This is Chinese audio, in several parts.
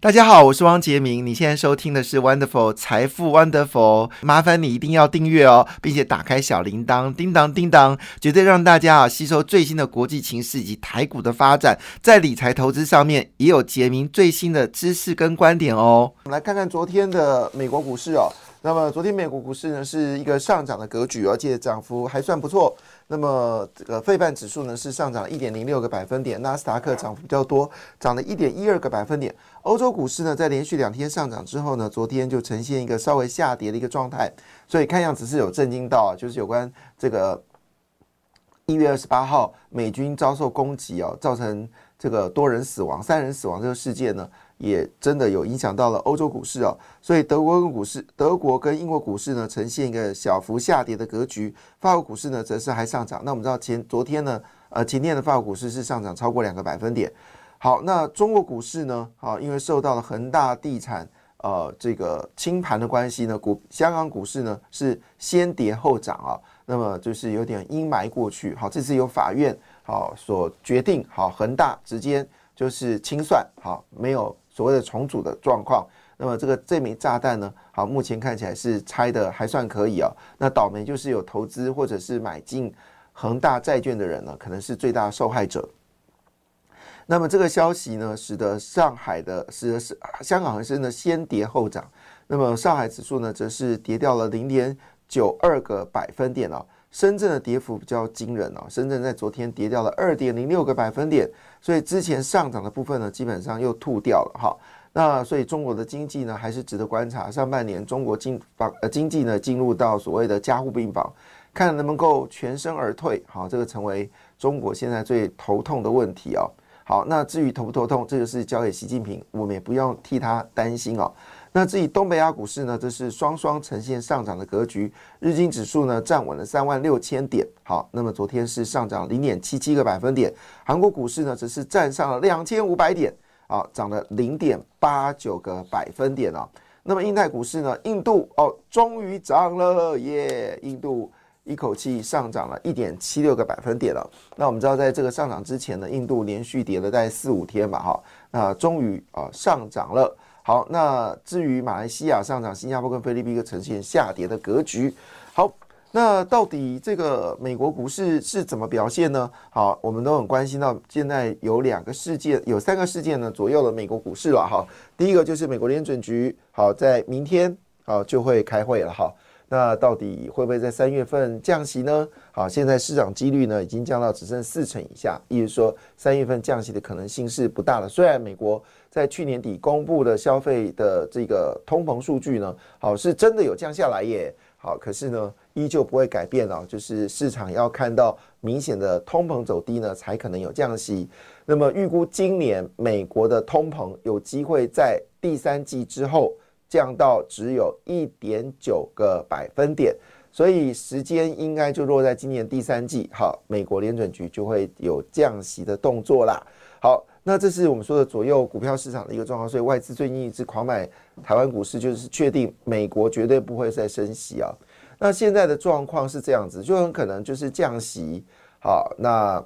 大家好，我是汪杰明。你现在收听的是 Wonderful 财富 Wonderful，麻烦你一定要订阅哦，并且打开小铃铛，叮当叮当，绝对让大家啊吸收最新的国际情势以及台股的发展，在理财投资上面也有杰明最新的知识跟观点哦。我们来看看昨天的美国股市哦。那么昨天美国股市呢是一个上涨的格局，而且涨幅还算不错。那么这个费半指数呢是上涨一点零六个百分点，纳斯达克涨幅比较多，涨了一点一二个百分点。欧洲股市呢在连续两天上涨之后呢，昨天就呈现一个稍微下跌的一个状态，所以看样子是有震惊到啊，就是有关这个一月二十八号美军遭受攻击哦，造成这个多人死亡、三人死亡这个事件呢。也真的有影响到了欧洲股市哦，所以德国跟股市，德国跟英国股市呢呈现一个小幅下跌的格局，法国股市呢则是还上涨。那我们知道前昨天呢，呃前天的法国股市是上涨超过两个百分点。好，那中国股市呢，好，因为受到了恒大地产呃这个清盘的关系呢，股香港股市呢是先跌后涨啊，那么就是有点阴霾过去。好，这次由法院好所决定，好恒大直接就是清算，好没有。所谓的重组的状况，那么这个这枚炸弹呢？好，目前看起来是拆的还算可以啊。那倒霉就是有投资或者是买进恒大债券的人呢，可能是最大受害者。那么这个消息呢，使得上海的使得是香港恒生呢先跌后涨，那么上海指数呢则是跌掉了零点九二个百分点哦。深圳的跌幅比较惊人哦，深圳在昨天跌掉了二点零六个百分点。所以之前上涨的部分呢，基本上又吐掉了哈。那所以中国的经济呢，还是值得观察。上半年中国经房呃经济呢，进入到所谓的加护病房，看能不能够全身而退。好，这个成为中国现在最头痛的问题哦。好，那至于头不头痛，这就是交给习近平，我们也不用替他担心哦。那至于东北亚股市呢，这是双双呈现上涨的格局。日经指数呢站稳了三万六千点，好，那么昨天是上涨零点七七个百分点。韩国股市呢则是站上了两千五百点，啊，涨了零点八九个百分点啊。那么印太股市呢，印度哦终于涨了耶，印度一口气上涨了一点七六个百分点了。那我们知道，在这个上涨之前呢，印度连续跌了大概四五天吧，哈，那终于啊上涨了。好，那至于马来西亚上涨，新加坡跟菲律宾呈现下跌的格局。好，那到底这个美国股市是怎么表现呢？好，我们都很关心到，现在有两个事件，有三个事件呢左右了美国股市了。哈，第一个就是美国联准局，好，在明天好就会开会了。哈。那到底会不会在三月份降息呢？好，现在市场几率呢已经降到只剩四成以下，意思说三月份降息的可能性是不大的。虽然美国在去年底公布的消费的这个通膨数据呢，好是真的有降下来耶，好，可是呢依旧不会改变哦，就是市场要看到明显的通膨走低呢，才可能有降息。那么预估今年美国的通膨有机会在第三季之后。降到只有一点九个百分点，所以时间应该就落在今年第三季。好，美国联准局就会有降息的动作啦。好，那这是我们说的左右股票市场的一个状况，所以外资最近一直狂买台湾股市，就是确定美国绝对不会再升息啊。那现在的状况是这样子，就很可能就是降息。好，那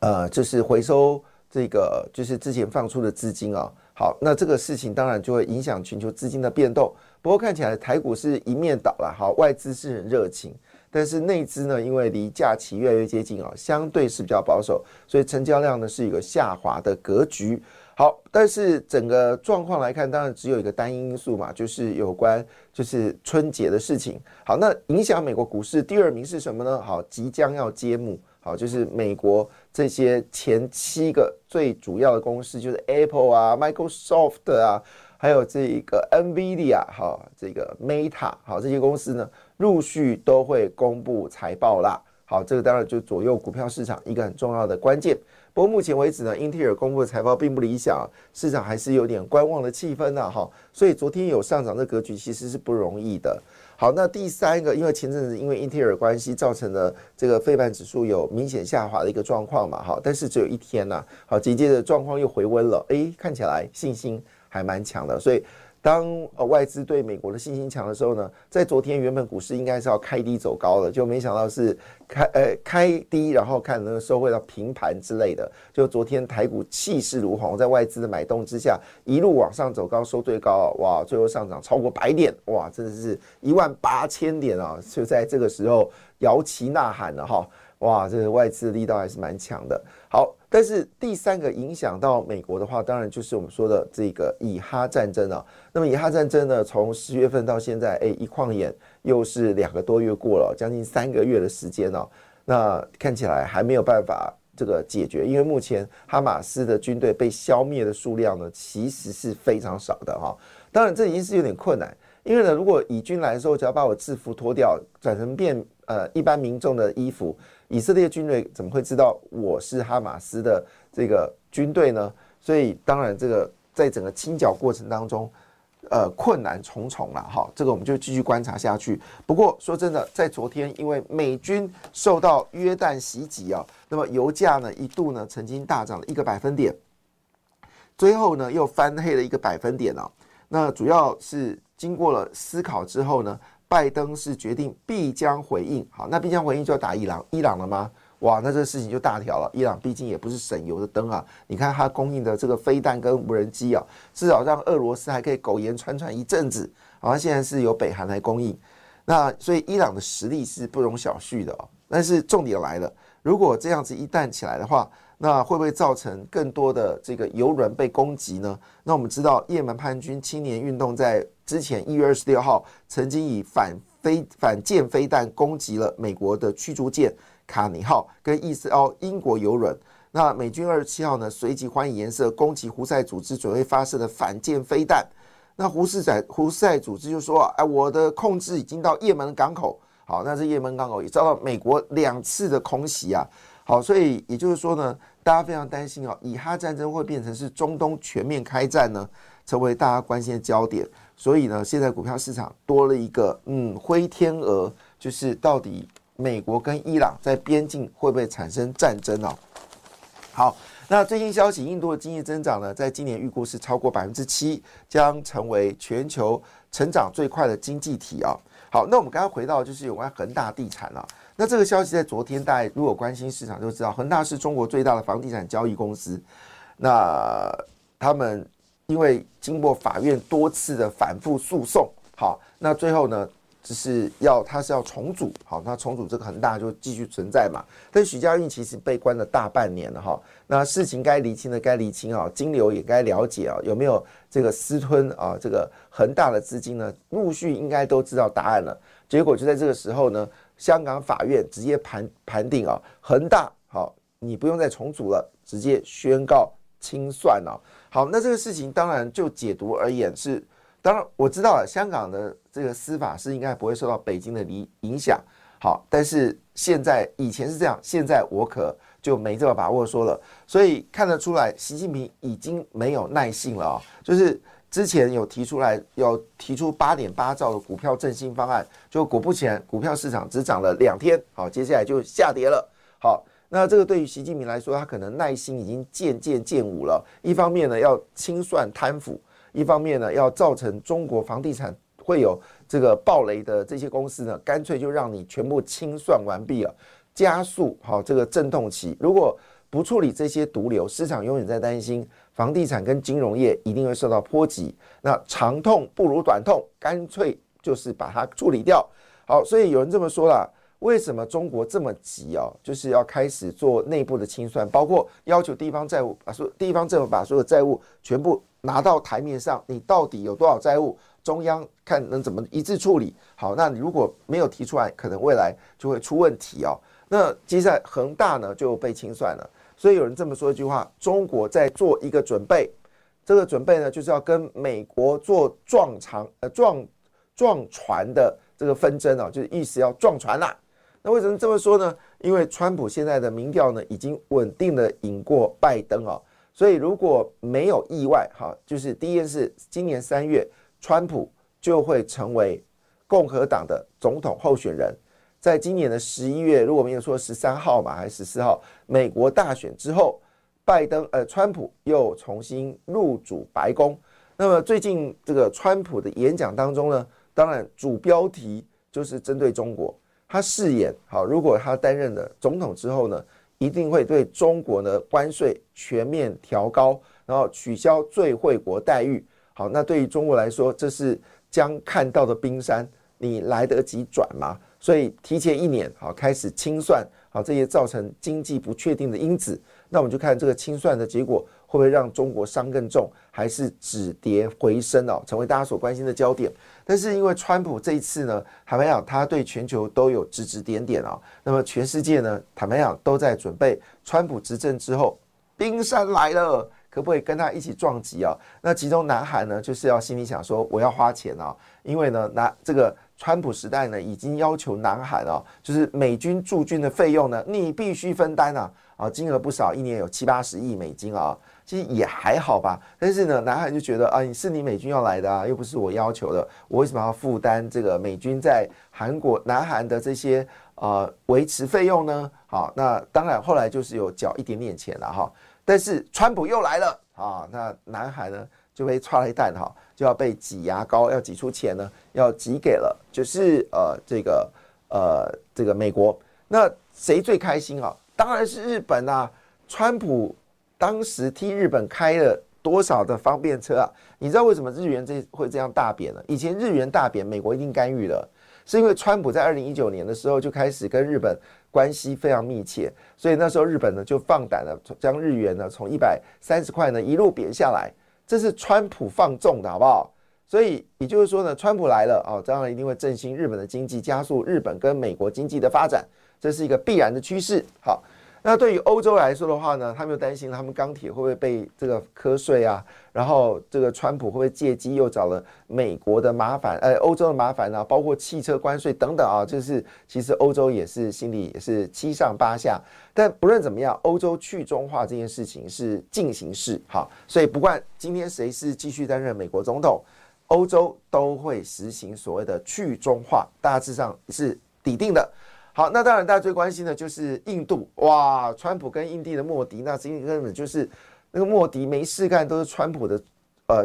呃，就是回收这个就是之前放出的资金啊。好，那这个事情当然就会影响全球资金的变动。不过看起来台股是一面倒了，好，外资是很热情，但是内资呢，因为离假期越来越接近啊，相对是比较保守，所以成交量呢是一个下滑的格局。好，但是整个状况来看，当然只有一个单因素嘛，就是有关就是春节的事情。好，那影响美国股市第二名是什么呢？好，即将要揭幕。好，就是美国这些前七个最主要的公司，就是 Apple 啊、Microsoft 啊，还有这个 Nvidia 哈，这个 Meta 好，这些公司呢，陆续都会公布财报啦。好，这个当然就左右股票市场一个很重要的关键。不过目前为止呢，英特尔公布的财报并不理想，市场还是有点观望的气氛呢，哈。所以昨天有上涨的格局，其实是不容易的。好，那第三个，因为前阵子因为英特尔关系造成的这个费半指数有明显下滑的一个状况嘛，哈，但是只有一天呐，好，紧接着状况又回温了，诶，看起来信心还蛮强的，所以。当呃外资对美国的信心强的时候呢，在昨天原本股市应该是要开低走高的，就没想到是开呃开低，然后看能收回到平盘之类的。就昨天台股气势如虹，在外资的买动之下，一路往上走高，收最高，哇，最后上涨超过百点，哇，真的是一万八千点啊！就在这个时候摇旗呐喊了哈。哇，这个外资力道还是蛮强的。好，但是第三个影响到美国的话，当然就是我们说的这个以哈战争啊。那么以哈战争呢，从十月份到现在，哎，一晃眼又是两个多月过了，将近三个月的时间哦。那看起来还没有办法这个解决，因为目前哈马斯的军队被消灭的数量呢，其实是非常少的哈。当然，这已经是有点困难，因为呢，如果以军来说，只要把我制服脱掉，转成变呃一般民众的衣服。以色列军队怎么会知道我是哈马斯的这个军队呢？所以当然，这个在整个清剿过程当中，呃，困难重重了哈。这个我们就继续观察下去。不过说真的，在昨天，因为美军受到约旦袭击啊，那么油价呢一度呢曾经大涨了一个百分点，最后呢又翻黑了一个百分点啊。那主要是经过了思考之后呢。拜登是决定必将回应，好，那必将回应就要打伊朗，伊朗了吗？哇，那这个事情就大条了。伊朗毕竟也不是省油的灯啊，你看它供应的这个飞弹跟无人机啊，至少让俄罗斯还可以苟延残喘一阵子。好像现在是由北韩来供应，那所以伊朗的实力是不容小觑的哦。但是重点来了，如果这样子一旦起来的话，那会不会造成更多的这个油轮被攻击呢？那我们知道，也门叛军青年运动在之前一月二十六号曾经以反飞反舰飞弹攻击了美国的驱逐舰卡尼号跟伊斯奥英国游轮。那美军二十七号呢，随即还以颜色攻击胡塞组织准备发射的反舰飞弹。那胡塞仔胡塞组织就说：“哎，我的控制已经到也门港口。”好，那这也门港口也遭到美国两次的空袭啊。好，所以也就是说呢，大家非常担心哦，以哈战争会变成是中东全面开战呢，成为大家关心的焦点。所以呢，现在股票市场多了一个嗯灰天鹅，就是到底美国跟伊朗在边境会不会产生战争哦？好，那最新消息，印度的经济增长呢，在今年预估是超过百分之七，将成为全球成长最快的经济体啊。好，那我们刚刚回到就是有关恒大地产了。那这个消息在昨天，大家如果关心市场就知道，恒大是中国最大的房地产交易公司。那他们因为经过法院多次的反复诉讼，好，那最后呢，只是要他是要重组，好，那重组这个恒大就继续存在嘛。但许家印其实被关了大半年了哈，那事情该厘清的该厘清啊，金流也该了解啊，有没有这个私吞啊，这个恒大的资金呢？陆续应该都知道答案了。结果就在这个时候呢。香港法院直接盘盘定啊，恒大好，你不用再重组了，直接宣告清算了。好，那这个事情当然就解读而言是，当然我知道了，香港的这个司法是应该不会受到北京的影影响。好，但是现在以前是这样，现在我可就没这么把握说了。所以看得出来，习近平已经没有耐性了啊，就是。之前有提出来要提出八点八兆的股票振兴方案，就果不其然，股票市场只涨了两天，好，接下来就下跌了。好，那这个对于习近平来说，他可能耐心已经渐渐渐无了。一方面呢，要清算贪腐；一方面呢，要造成中国房地产会有这个暴雷的这些公司呢，干脆就让你全部清算完毕了，加速好这个阵痛期。如果不处理这些毒瘤，市场永远在担心房地产跟金融业一定会受到波及。那长痛不如短痛，干脆就是把它处理掉。好，所以有人这么说了：为什么中国这么急啊？就是要开始做内部的清算，包括要求地方债务把所地方政府把所有债务全部拿到台面上，你到底有多少债务？中央看能怎么一致处理。好，那你如果没有提出来，可能未来就会出问题哦。那接下来恒大呢就被清算了。所以有人这么说一句话：中国在做一个准备，这个准备呢，就是要跟美国做撞长呃撞撞船的这个纷争啊，就是意思要撞船啦。那为什么这么说呢？因为川普现在的民调呢，已经稳定的赢过拜登啊，所以如果没有意外，哈，就是第一件事，今年三月，川普就会成为共和党的总统候选人。在今年的十一月，如果没有说十三号嘛，还是十四号，美国大选之后，拜登呃，川普又重新入主白宫。那么最近这个川普的演讲当中呢，当然主标题就是针对中国。他誓言，好，如果他担任了总统之后呢，一定会对中国的关税全面调高，然后取消最惠国待遇。好，那对于中国来说，这是将看到的冰山，你来得及转吗？所以提前一年，好，开始清算，好，这些造成经济不确定的因子。那我们就看这个清算的结果。会不会让中国伤更重，还是止跌回升哦，成为大家所关心的焦点？但是因为川普这一次呢，坦白讲，他对全球都有指指点点啊。那么全世界呢，坦白讲都在准备川普执政之后，冰山来了，可不可以跟他一起撞击啊？那其中南韩呢，就是要心里想说，我要花钱啊，因为呢，南这个川普时代呢，已经要求南韩啊，就是美军驻军的费用呢，你必须分担啊，啊，金额不少，一年有七八十亿美金啊。其实也还好吧，但是呢，南韩就觉得啊，你是你美军要来的啊，又不是我要求的，我为什么要负担这个美军在韩国、南韩的这些呃维持费用呢？好，那当然后来就是有缴一点点钱了哈。但是川普又来了啊，那南韩呢就被踹了一蛋哈，就要被挤牙膏，要挤出钱呢，要挤给了就是呃这个呃这个美国。那谁最开心啊？当然是日本啊，川普。当时替日本开了多少的方便车啊？你知道为什么日元这会这样大贬呢？以前日元大贬，美国一定干预了，是因为川普在二零一九年的时候就开始跟日本关系非常密切，所以那时候日本呢就放胆了，将日元呢从一百三十块呢一路贬下来，这是川普放纵的好不好？所以也就是说呢，川普来了啊，当然一定会振兴日本的经济，加速日本跟美国经济的发展，这是一个必然的趋势。好。那对于欧洲来说的话呢，他们又担心他们钢铁会不会被这个瞌睡啊？然后这个川普会不会借机又找了美国的麻烦，呃，欧洲的麻烦呢？包括汽车关税等等啊，就是其实欧洲也是心里也是七上八下。但不论怎么样，欧洲去中化这件事情是进行式，好，所以不管今天谁是继续担任美国总统，欧洲都会实行所谓的去中化，大致上是抵定的。好，那当然，大家最关心的就是印度哇，川普跟印地的莫迪，那今天根本就是那个莫迪没事干，都是川普的呃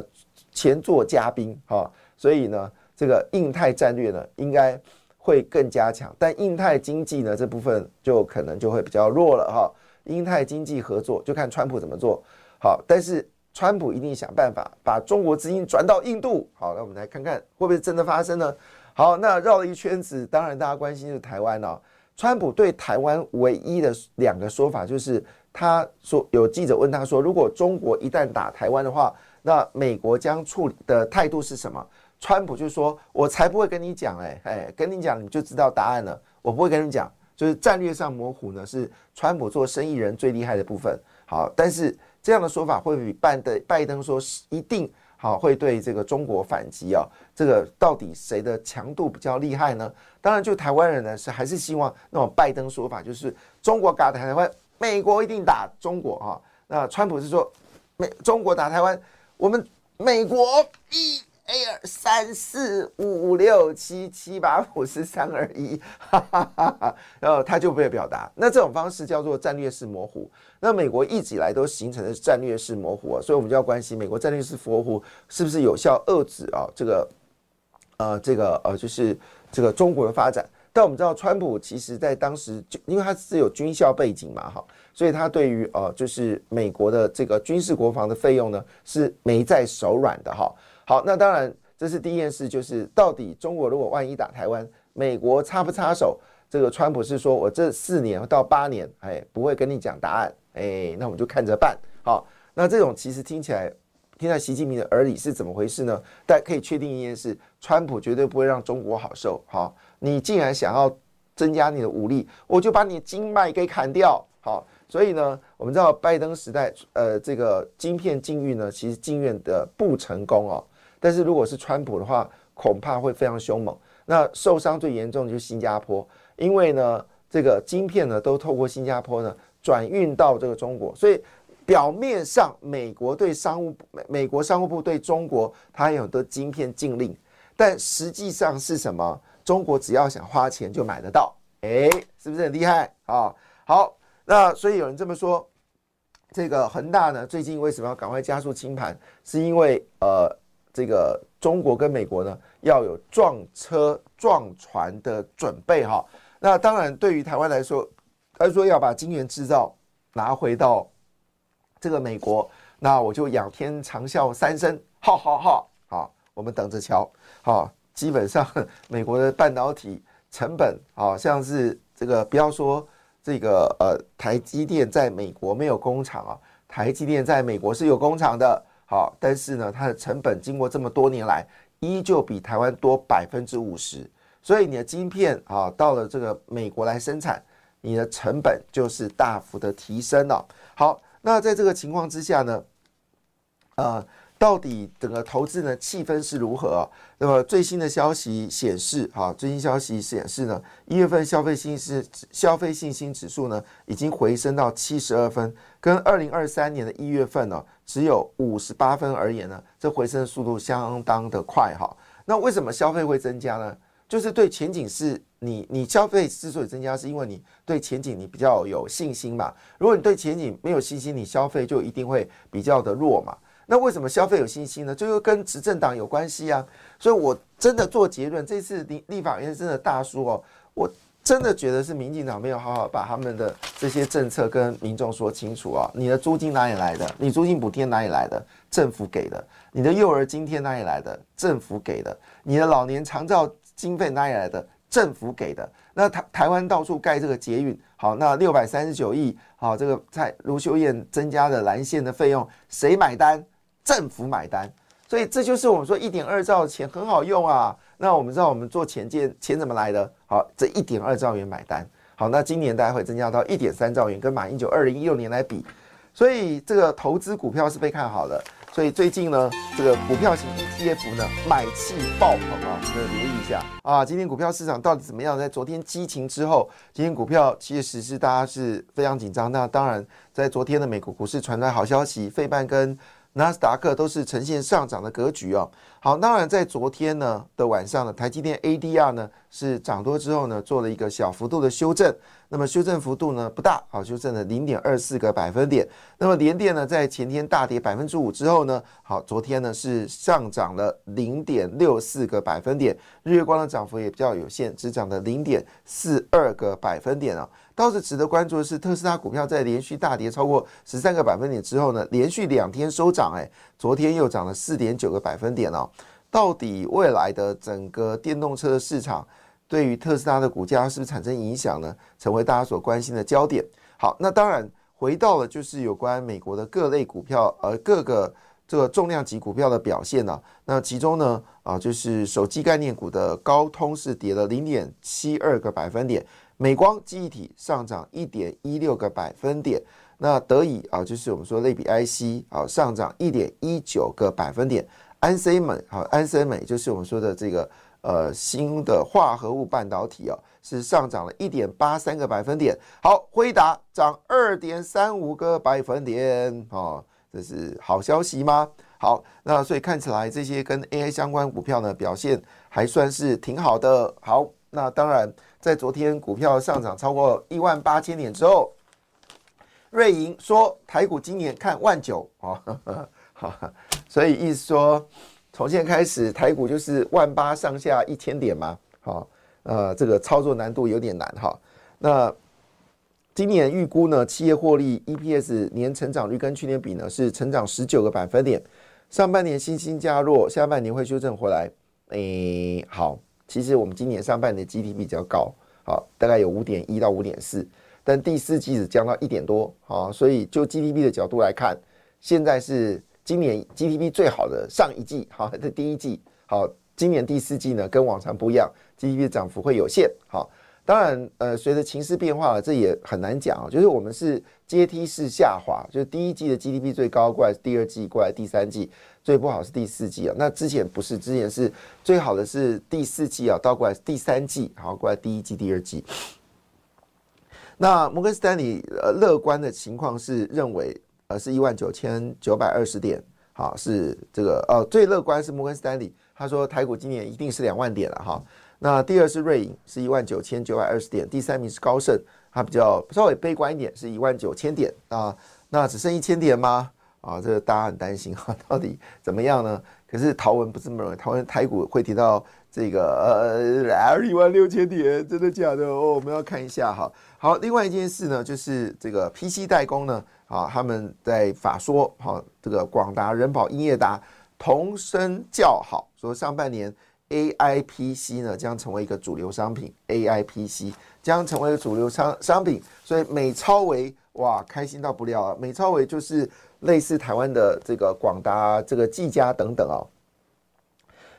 前座嘉宾哈，所以呢，这个印太战略呢应该会更加强，但印太经济呢这部分就可能就会比较弱了哈。印太经济合作就看川普怎么做好，但是川普一定想办法把中国资金转到印度。好，那我们来看看会不会真的发生呢？好，那绕了一圈子，当然大家关心是台湾哦。川普对台湾唯一的两个说法就是，他说有记者问他说，如果中国一旦打台湾的话，那美国将处理的态度是什么？川普就说：“我才不会跟你讲，哎哎，跟你讲你就知道答案了。我不会跟你讲，就是战略上模糊呢，是川普做生意人最厉害的部分。好，但是这样的说法会比拜登拜登说是一定。”好，会对这个中国反击啊？这个到底谁的强度比较厉害呢？当然，就台湾人呢是还是希望那种拜登说法，就是中国打台湾，美国一定打中国啊。那川普是说，美中国打台湾，我们美国一。A 二三四五六七七八五四三二一，哈哈哈哈然后他就不会表达。那这种方式叫做战略式模糊。那美国一直以来都形成的战略式模糊啊，所以我们就要关心美国战略式模糊是不是有效遏制啊这个呃这个呃就是这个中国的发展。但我们知道川普其实在当时就因为他是有军校背景嘛哈，所以他对于呃就是美国的这个军事国防的费用呢是没在手软的哈。好，那当然，这是第一件事，就是到底中国如果万一打台湾，美国插不插手？这个川普是说我这四年到八年，哎，不会跟你讲答案，哎，那我们就看着办。好，那这种其实听起来，听在习近平的耳里是怎么回事呢？但可以确定一件事，川普绝对不会让中国好受。好，你既然想要增加你的武力，我就把你经脉给砍掉。好。所以呢，我们知道拜登时代，呃，这个晶片禁运呢，其实禁运的不成功哦。但是如果是川普的话，恐怕会非常凶猛。那受伤最严重的就是新加坡，因为呢，这个晶片呢都透过新加坡呢转运到这个中国，所以表面上美国对商务美美国商务部对中国它有很多晶片禁令，但实际上是什么？中国只要想花钱就买得到，哎，是不是很厉害啊？好，那所以有人这么说，这个恒大呢最近为什么要赶快加速清盘？是因为呃，这个中国跟美国呢要有撞车撞船的准备哈。那当然对于台湾来说，他说要把晶圆制造拿回到这个美国，那我就仰天长啸三声，哈哈哈！好，我们等着瞧，好。基本上，美国的半导体成本好像是这个，不要说这个呃，台积电在美国没有工厂啊，台积电在美国是有工厂的，好，但是呢，它的成本经过这么多年来，依旧比台湾多百分之五十，所以你的晶片啊，到了这个美国来生产，你的成本就是大幅的提升了。好，那在这个情况之下呢，呃。到底整个投资呢气氛是如何？那么最新的消息显示，哈，最新消息显示呢，一月份消费信是消费信心指数呢已经回升到七十二分，跟二零二三年的一月份呢只有五十八分而言呢，这回升的速度相当的快，哈。那为什么消费会增加呢？就是对前景是你你消费之所以增加，是因为你对前景你比较有信心嘛。如果你对前景没有信心，你消费就一定会比较的弱嘛。那为什么消费有信心呢？就又跟执政党有关系啊！所以我真的做结论，这次立立法院真的大输哦！我真的觉得是民进党没有好好把他们的这些政策跟民众说清楚啊！你的租金哪里来的？你租金补贴哪里来的？政府给的？你的幼儿津贴哪里来的？政府给的？你的老年长照经费哪里来的？政府给的？那台台湾到处盖这个捷运，好，那六百三十九亿，好，这个蔡卢秀燕增加的蓝线的费用，谁买单？政府买单，所以这就是我们说一点二兆钱很好用啊。那我们知道我们做钱建钱怎么来的？好，这一点二兆元买单。好，那今年大概会增加到一点三兆元，跟马英九二零一六年来比，所以这个投资股票是被看好的。所以最近呢，这个股票型 ETF 呢买气爆棚啊，大家留意一下啊。今天股票市场到底怎么样？在昨天激情之后，今天股票其实是大家是非常紧张。那当然，在昨天的美国股市传来好消息，费半跟纳斯达克都是呈现上涨的格局哦。好，当然在昨天呢的晚上呢，台积电 ADR 呢是涨多之后呢，做了一个小幅度的修正。那么修正幅度呢不大，好，修正了零点二四个百分点。那么联电呢，在前天大跌百分之五之后呢，好，昨天呢是上涨了零点六四个百分点。日月光的涨幅也比较有限，只涨了零点四二个百分点啊。倒是值得关注的是，特斯拉股票在连续大跌超过十三个百分点之后呢，连续两天收涨，哎，昨天又涨了四点九个百分点哦。到底未来的整个电动车的市场对于特斯拉的股价是不是产生影响呢？成为大家所关心的焦点。好，那当然回到了就是有关美国的各类股票，呃，各个这个重量级股票的表现呢。那其中呢，啊，就是手机概念股的高通是跌了零点七二个百分点。美光记忆体上涨一点一六个百分点，那德以啊，就是我们说类比 IC 啊，上涨一点一九个百分点。安 C 美啊，安 C 美就是我们说的这个呃新的化合物半导体啊，是上涨了一点八三个百分点。好，辉达涨二点三五个百分点啊，这是好消息吗？好，那所以看起来这些跟 AI 相关股票呢表现还算是挺好的。好，那当然。在昨天股票上涨超过一万八千点之后，瑞银说台股今年看万九啊，好，所以意思说从现在开始台股就是万八上下一千点嘛，好，呃，这个操作难度有点难哈。那今年预估呢，企业获利 EPS 年成长率跟去年比呢是成长十九个百分点，上半年信心加弱，下半年会修正回来，诶，好。其实我们今年上半年 GDP 比较高，好，大概有五点一到五点四，但第四季只降到一点多，好，所以就 GDP 的角度来看，现在是今年 GDP 最好的上一季，好，这第一季，好，今年第四季呢跟往常不一样，GDP 的涨幅会有限，好，当然，呃，随着情势变化了，这也很难讲啊。就是我们是阶梯式下滑，就是第一季的 GDP 最高过来，第二季过来，第三季最不好是第四季啊。那之前不是，之前是最好的是第四季啊，倒过来是第三季，好过来第一季、第二季。那摩根斯丹利呃乐观的情况是认为呃是一万九千九百二十点，好是这个呃最乐观是摩根斯丹利，他说台股今年一定是两万点了哈。那第二是瑞银，是一万九千九百二十点。第三名是高盛，它比较稍微悲观一点，是一万九千点啊。那只剩一千点吗？啊，这个大家很担心哈，到底怎么样呢？可是陶文不是这么认为，陶文台股会提到这个呃一万六千点，真的假的？哦，我们要看一下哈。好，另外一件事呢，就是这个 PC 代工呢，啊，他们在法说，哈，这个广达、人保、英业达同声叫好，说上半年。A I P C 呢将成为一个主流商品，A I P C 将成为主流商商品，所以美超维哇开心到不了啊！美超维就是类似台湾的这个广达、这个技嘉等等哦，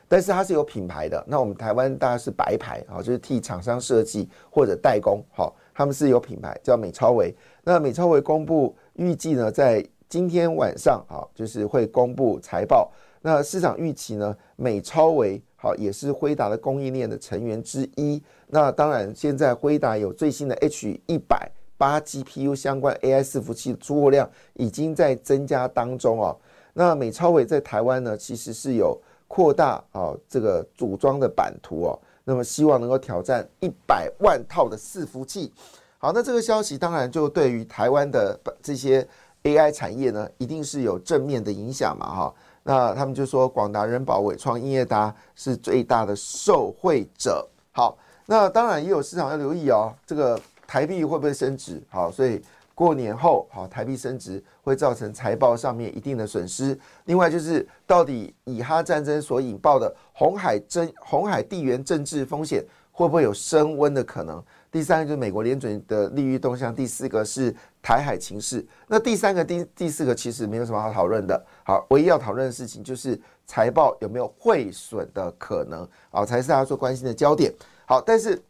但是它是有品牌的。那我们台湾大家是白牌啊，就是替厂商设计或者代工，好，他们是有品牌叫美超维。那美超维公布预计呢，在今天晚上啊，就是会公布财报。那市场预期呢，美超维。好，也是辉达的供应链的成员之一。那当然，现在辉达有最新的 H 一百八 GPU 相关 AI 伺服器出货量已经在增加当中哦。那美超伟在台湾呢，其实是有扩大啊这个组装的版图哦。那么希望能够挑战一百万套的伺服器。好，那这个消息当然就对于台湾的这些 AI 产业呢，一定是有正面的影响嘛哈。那他们就说，广达、人保、伟创、英业达是最大的受惠者。好，那当然也有市场要留意哦，这个台币会不会升值？好，所以过年后，好，台币升值会造成财报上面一定的损失。另外就是，到底以哈战争所引爆的红海争、红海地缘政治风险会不会有升温的可能？第三个就是美国联准的利率动向，第四个是台海情势。那第三个、第第四个其实没有什么好讨论的。好，唯一要讨论的事情就是财报有没有汇损的可能啊，才是大家最关心的焦点。好，但是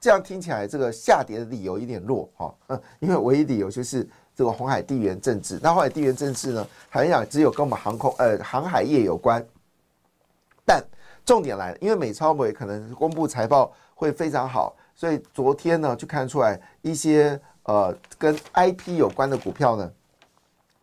这样听起来，这个下跌的理由有点弱哈，嗯，因为唯一理由就是这个红海地缘政治。那红海地缘政治呢，好像只有跟我们航空呃航海业有关。但重点来了，因为美超美可能公布财报会非常好。所以昨天呢，就看出来一些呃跟 IP 有关的股票呢，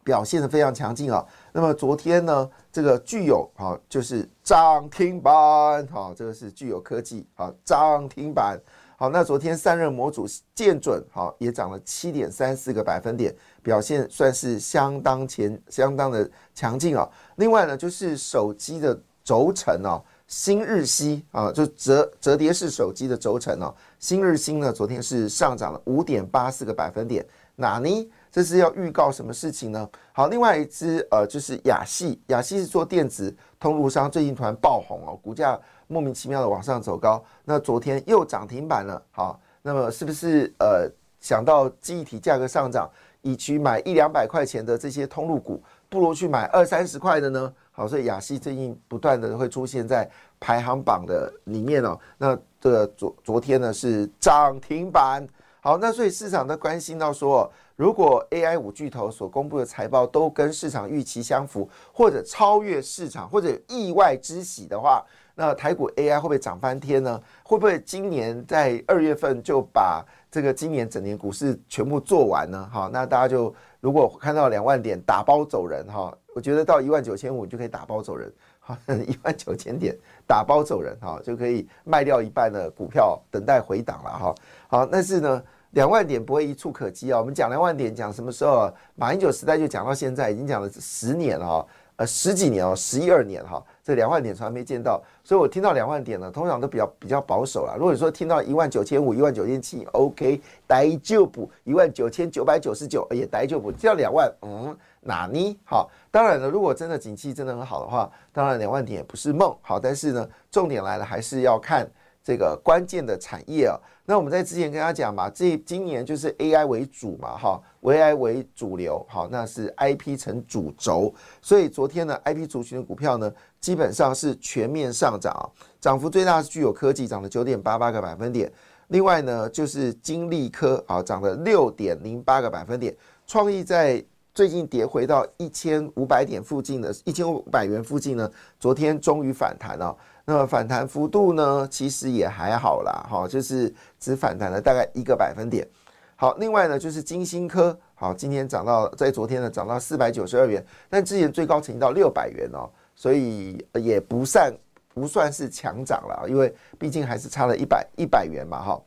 表现的非常强劲啊。那么昨天呢，这个具有啊就是涨停板，好，这个是具有科技啊涨停板。好，那昨天散热模组见准好也涨了七点三四个百分点，表现算是相当前相当的强劲啊。另外呢，就是手机的轴承哦。新日新啊，就折折叠式手机的轴承哦。新日新呢，昨天是上涨了五点八四个百分点。哪呢？这是要预告什么事情呢？好，另外一只呃，就是亚系，亚系是做电子通路商，最近突然爆红哦，股价莫名其妙的往上走高。那昨天又涨停板了。好，那么是不是呃想到记忆体价格上涨，以去买一两百块钱的这些通路股，不如去买二三十块的呢？好，所以亚西最近不断的会出现在排行榜的里面哦。那这个昨昨天呢是涨停板。好，那所以市场都关心到说，如果 AI 五巨头所公布的财报都跟市场预期相符，或者超越市场，或者意外之喜的话，那台股 AI 会不会涨翻天呢？会不会今年在二月份就把这个今年整年股市全部做完呢？好，那大家就如果看到两万点打包走人哈。我觉得到一万九千五就可以打包走人，一万九千点打包走人，哈，就可以卖掉一半的股票，等待回档了，哈。好，但是呢，两万点不会一触可及啊。我们讲两万点，讲什么时候？马英九时代就讲到现在，已经讲了十年了，哈，呃，十几年哦，十一二年，哈。这两万点从来没见到，所以我听到两万点呢，通常都比较比较保守了。如果说听到一万九千五、一万九千七，OK，待就补一万九千九百九十九，也待就补，只要两万，嗯。哪呢？好，当然了，如果真的景气真的很好的话，当然两万点也不是梦。好，但是呢，重点来了，还是要看这个关键的产业啊。那我们在之前跟大家讲嘛，这今年就是 AI 为主嘛，哈，AI 为主流，好，那是 IP 成主轴。所以昨天呢，IP 族群的股票呢，基本上是全面上涨，涨幅最大是具有科技，涨了九点八八个百分点。另外呢，就是金利科啊，涨了六点零八个百分点。创意在最近跌回到一千五百点附近的，一千五百元附近呢，昨天终于反弹了。那么反弹幅度呢，其实也还好啦，哈，就是只反弹了大概一个百分点。好，另外呢，就是金星科，好，今天涨到在昨天呢涨到四百九十二元，但之前最高曾经到六百元哦，所以也不算不算是强涨了，因为毕竟还是差了一百一百元嘛，哈。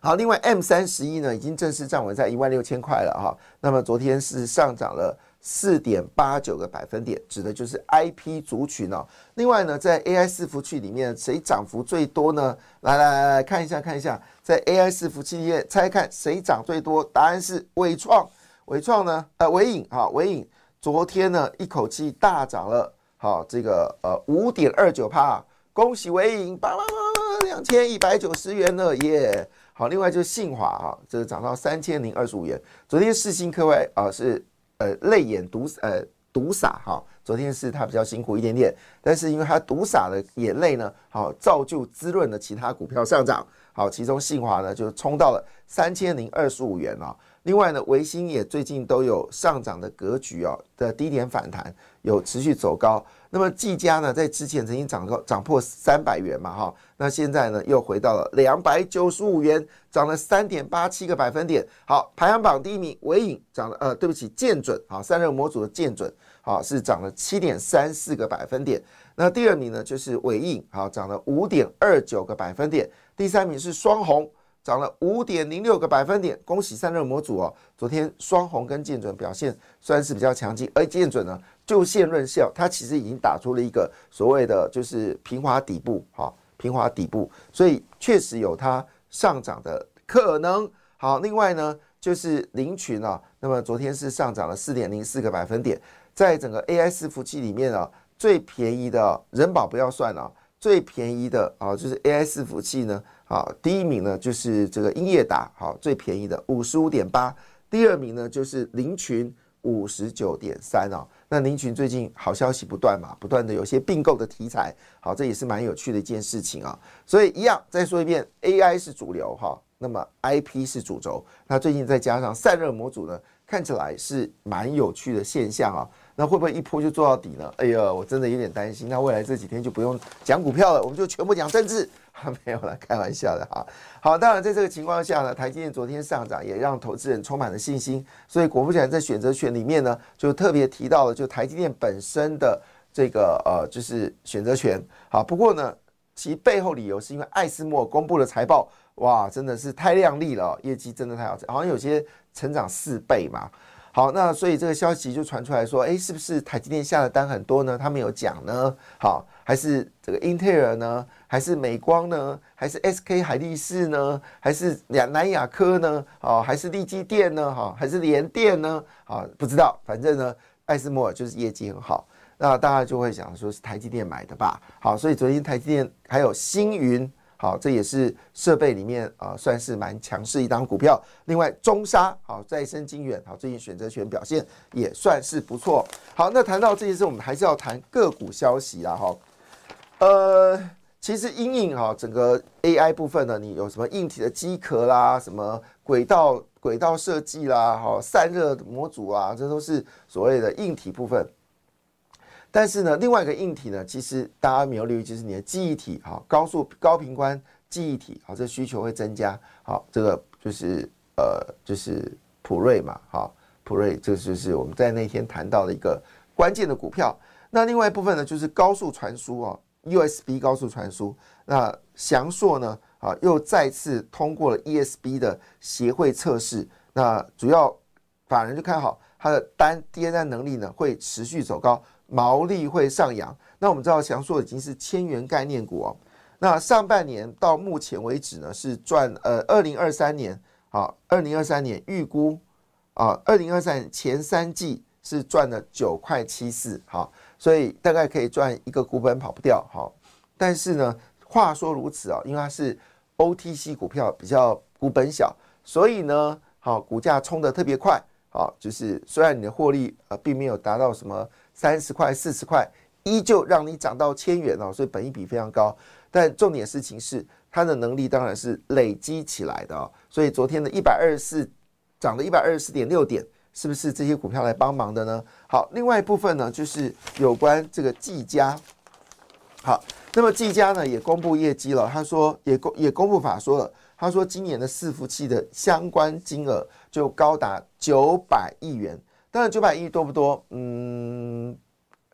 好，另外 M 三十一呢，已经正式站稳在一万六千块了哈。那么昨天是上涨了四点八九个百分点，指的就是 IP 族群哦。另外呢，在 AI 伺服器里面，谁涨幅最多呢？来来来来看一下看一下，在 AI 伺服器里面，猜看谁涨最多？答案是伟创。伟创呢，呃，伟影哈，伟影昨天呢一口气大涨了，好，这个呃五点二九帕，恭喜伟影，叭叭叭两千一百九十元了耶！好，另外就是信华啊，这个涨到三千零二十五元。昨天世新科威啊是呃泪眼毒呃毒洒哈，昨天是它比较辛苦一点点，但是因为它毒洒的眼泪呢，好造就滋润了其他股票上涨。好，其中信华呢就冲到了三千零二十五元啊。另外呢，维新也最近都有上涨的格局哦，的低点反弹有持续走高。那么技嘉呢，在之前曾经涨高涨破三百元嘛，哈，那现在呢又回到了两百九十五元，涨了三点八七个百分点。好，排行榜第一名伟影涨了，呃，对不起，建准，好，散热模组的建准，好是涨了七点三四个百分点。那第二名呢就是伟影，好，涨了五点二九个百分点。第三名是双红。涨了五点零六个百分点，恭喜散热模组哦！昨天双红跟建准表现算是比较强劲，而建准呢就现论效，它其实已经打出了一个所谓的就是平滑底部，哈，平滑底部，所以确实有它上涨的可能。好，另外呢就是林群啊，那么昨天是上涨了四点零四个百分点，在整个 AI 伺服器里面啊，最便宜的人保不要算了，最便宜的啊就是 AI 伺服器呢。好，第一名呢就是这个英业达，好最便宜的五十五点八。第二名呢就是林群五十九点三啊。那林群最近好消息不断嘛，不断的有些并购的题材，好，这也是蛮有趣的一件事情啊。所以一样再说一遍，AI 是主流哈，那么 IP 是主轴。那最近再加上散热模组呢，看起来是蛮有趣的现象啊。那会不会一波就做到底呢？哎呀，我真的有点担心。那未来这几天就不用讲股票了，我们就全部讲政治。没有了，开玩笑的哈。好，当然在这个情况下呢，台积电昨天上涨也让投资人充满了信心。所以果不其然，在选择权里面呢，就特别提到了就台积电本身的这个呃，就是选择权。好，不过呢，其背后理由是因为艾斯莫公布了财报，哇，真的是太亮丽了，业绩真的太好，好像有些成长四倍嘛。好，那所以这个消息就传出来说，哎，是不是台积电下的单很多呢？他没有讲呢。好，还是这个英特尔呢？还是美光呢？还是 SK 海力士呢？还是两南亚科呢？好，还是利基电呢？好，还是联电呢？好，不知道，反正呢，艾斯摩尔就是业绩很好，那大家就会想说是台积电买的吧？好，所以昨天台积电还有星云。好，这也是设备里面啊，算是蛮强势一档股票。另外，中沙好，再生金远好，最近选择权表现也算是不错。好，那谈到这件事，我们还是要谈个股消息啦。哈，呃，其实阴影哈，整个 AI 部分呢，你有什么硬体的机壳啦，什么轨道轨道设计啦，好，散热模组啊，这都是所谓的硬体部分。但是呢，另外一个硬体呢，其实大家没有留意，就是你的记忆体，哈，高速高频宽记忆体，好，这需求会增加，好，这个就是呃，就是普瑞嘛，好，普瑞，这就是我们在那天谈到的一个关键的股票。那另外一部分呢，就是高速传输哦，USB 高速传输。那翔硕呢，啊，又再次通过了 ESB 的协会测试，那主要法人就看好它的单跌单能力呢，会持续走高。毛利会上扬，那我们知道翔硕已经是千元概念股哦。那上半年到目前为止呢，是赚呃，二零二三年啊，二零二三年预估啊，二零二三年前三季是赚了九块七四，好，所以大概可以赚一个股本跑不掉，好。但是呢，话说如此啊，因为它是 OTC 股票，比较股本小，所以呢，好，股价冲得特别快，好，就是虽然你的获利呃并没有达到什么。三十块、四十块，依旧让你涨到千元哦，所以本益比非常高。但重点事情是，它的能力当然是累积起来的哦。所以昨天的一百二十四涨了一百二十四点六点，是不是这些股票来帮忙的呢？好，另外一部分呢，就是有关这个技嘉。好，那么技嘉呢也公布业绩了，他说也公也公布法说了，他说今年的伺服器的相关金额就高达九百亿元。当然九百亿多不多？嗯，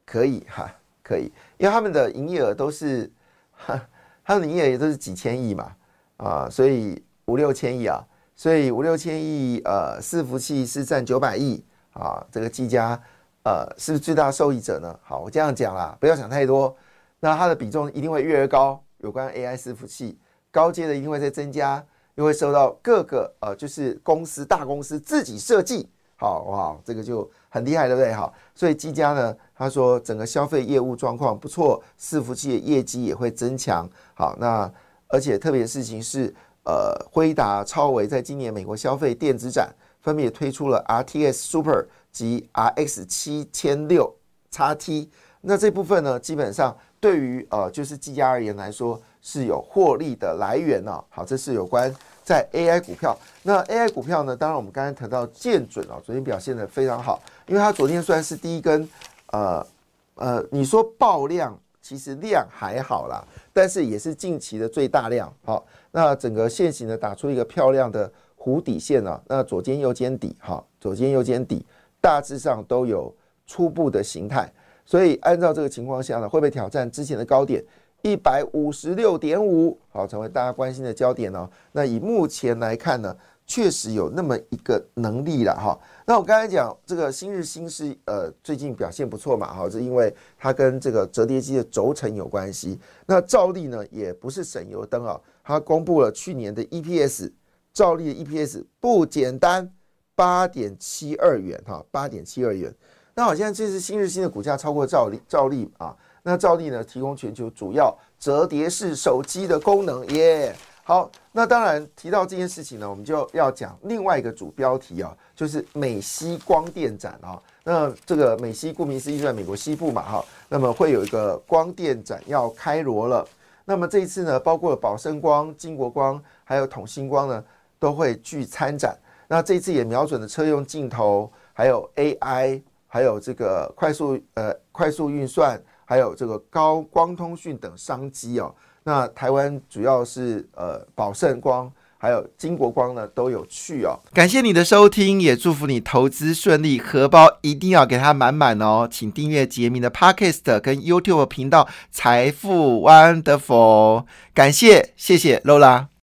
可以哈，可以，因为他们的营业额都是，哈 他们的营业额都是几千亿嘛，啊，所以五六千亿啊，所以五六千亿，呃，伺服器是占九百亿啊，这个技嘉，呃，是不是最大受益者呢？好，我这样讲啦，不要想太多。那它的比重一定会越来越高，有关 AI 伺服器高阶的一定会在增加，又会受到各个呃，就是公司大公司自己设计，好哇，这个就很厉害，对不对？好，所以技嘉呢，他说整个消费业务状况不错，伺服器的业绩也会增强。好，那而且特别的事情是，呃，辉达、超维在今年美国消费电子展分别推出了 RTS Super 及 RX 七千六 XT，那这部分呢，基本上。对于呃，就是技嘉而言来说，是有获利的来源呢。好，这是有关在 AI 股票。那 AI 股票呢？当然，我们刚才谈到建准啊，昨天表现的非常好，因为它昨天虽然是第一根，呃呃，你说爆量，其实量还好啦，但是也是近期的最大量。好，那整个线型呢，打出一个漂亮的弧底线啊。那左肩右肩底，哈，左肩右肩底大致上都有初步的形态。所以按照这个情况下呢，会不会挑战之前的高点一百五十六点五？好，成为大家关心的焦点哦。那以目前来看呢，确实有那么一个能力了哈。那我刚才讲这个新日新是呃最近表现不错嘛，哈，是因为它跟这个折叠机的轴承有关系。那照例呢也不是省油灯啊，它公布了去年的 EPS，兆利的 EPS 不简单，八点七二元哈，八点七二元。那好像这是新日新的股价超过兆利，兆利啊，那兆利呢提供全球主要折叠式手机的功能耶。好，那当然提到这件事情呢，我们就要讲另外一个主标题啊，就是美西光电展啊。那这个美西顾名思义就在美国西部嘛哈，那么会有一个光电展要开锣了。那么这一次呢，包括宝盛光、金国光还有统星光呢，都会聚参展。那这一次也瞄准了车用镜头，还有 AI。还有这个快速呃快速运算，还有这个高光通讯等商机哦。那台湾主要是呃宝盛光，还有金国光呢都有去哦。感谢你的收听，也祝福你投资顺利，荷包一定要给它满满哦。请订阅杰明的 Podcast 跟 YouTube 频道财富 Wonderful，感谢谢谢 Lola。